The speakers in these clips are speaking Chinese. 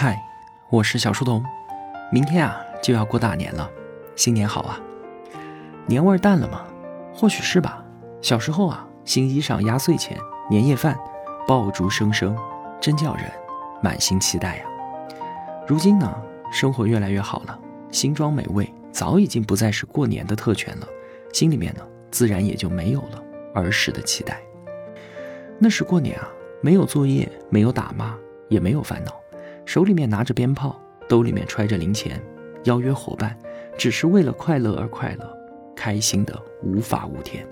嗨，我是小书童。明天啊就要过大年了，新年好啊！年味淡了吗？或许是吧。小时候啊，新衣裳、压岁钱、年夜饭，爆竹声声，真叫人满心期待呀。如今呢，生活越来越好了，新装美味早已经不再是过年的特权了，心里面呢，自然也就没有了儿时的期待。那时过年啊，没有作业，没有打骂，也没有烦恼。手里面拿着鞭炮，兜里面揣着零钱，邀约伙伴，只是为了快乐而快乐，开心的无法无天。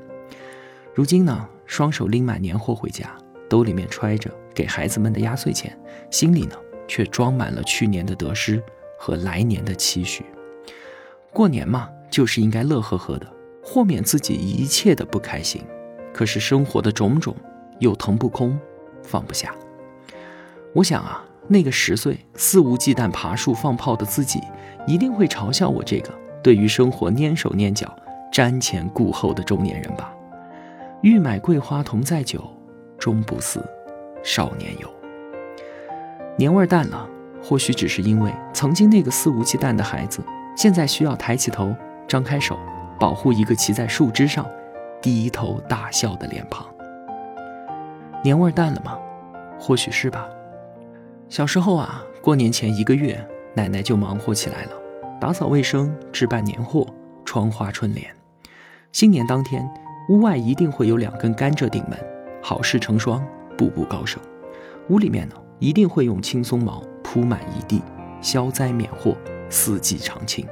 如今呢，双手拎满年货回家，兜里面揣着给孩子们的压岁钱，心里呢却装满了去年的得失和来年的期许。过年嘛，就是应该乐呵呵的，豁免自己一切的不开心。可是生活的种种，又腾不空，放不下。我想啊。那个十岁肆无忌惮爬树放炮的自己，一定会嘲笑我这个对于生活蔫手蔫脚、瞻前顾后的中年人吧。欲买桂花同载酒，终不似少年游。年味淡了，或许只是因为曾经那个肆无忌惮的孩子，现在需要抬起头、张开手，保护一个骑在树枝上、低头大笑的脸庞。年味淡了吗？或许是吧。小时候啊，过年前一个月，奶奶就忙活起来了，打扫卫生、置办年货、窗花春联。新年当天，屋外一定会有两根甘蔗顶门，好事成双，步步高升。屋里面呢，一定会用青松毛铺满一地，消灾免祸，四季常青。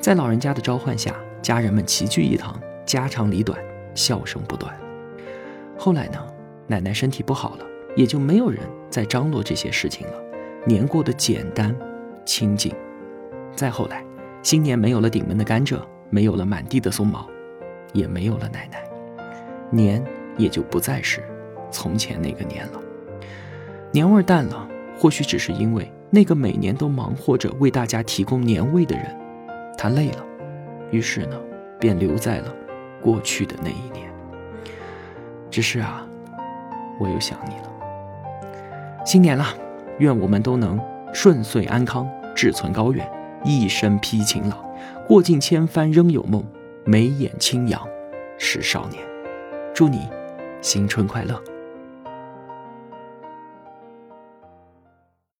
在老人家的召唤下，家人们齐聚一堂，家长里短，笑声不断。后来呢，奶奶身体不好了。也就没有人再张罗这些事情了，年过得简单、清静。再后来，新年没有了顶门的甘蔗，没有了满地的松毛，也没有了奶奶，年也就不再是从前那个年了。年味淡了，或许只是因为那个每年都忙活着为大家提供年味的人，他累了，于是呢，便留在了过去的那一年。只是啊，我又想你了。新年了，愿我们都能顺遂安康，志存高远，一身披勤劳，过尽千帆仍有梦，眉眼清扬是少年。祝你新春快乐！